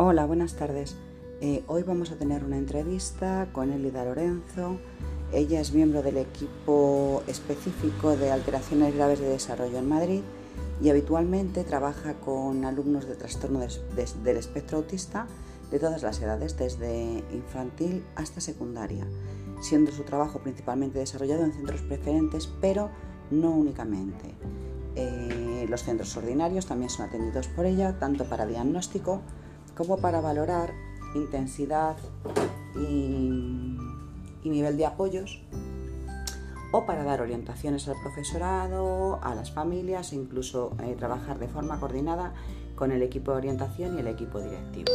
Hola, buenas tardes. Eh, hoy vamos a tener una entrevista con Elida Lorenzo. Ella es miembro del equipo específico de alteraciones graves de desarrollo en Madrid y habitualmente trabaja con alumnos de trastorno del espectro autista de todas las edades, desde infantil hasta secundaria, siendo su trabajo principalmente desarrollado en centros preferentes, pero no únicamente. Eh, los centros ordinarios también son atendidos por ella, tanto para diagnóstico como para valorar intensidad y, nivel de apoyos o para dar orientaciones al profesorado, a las familias e incluso eh, trabajar de forma coordinada con el equipo de orientación y el equipo directivo.